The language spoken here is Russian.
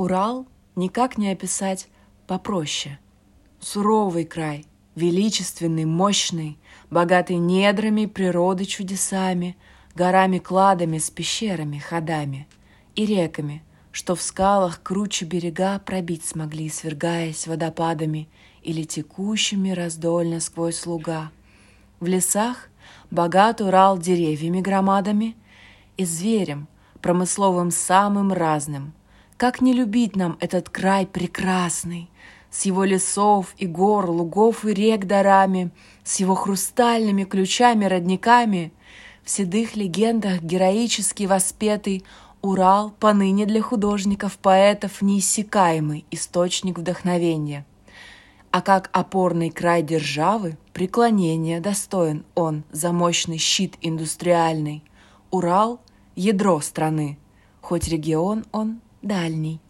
Урал никак не описать попроще. Суровый край, величественный, мощный, богатый недрами природы чудесами, горами-кладами с пещерами, ходами и реками, что в скалах круче берега пробить смогли, свергаясь водопадами или текущими раздольно сквозь луга. В лесах богат Урал деревьями громадами и зверем, промысловым самым разным. Как не любить нам этот край прекрасный, с его лесов и гор, лугов и рек дарами, с его хрустальными ключами-родниками, в седых легендах героически воспетый Урал поныне для художников, поэтов неиссякаемый источник вдохновения. А как опорный край державы, преклонения достоин он за мощный щит индустриальный. Урал – ядро страны, хоть регион он дальний.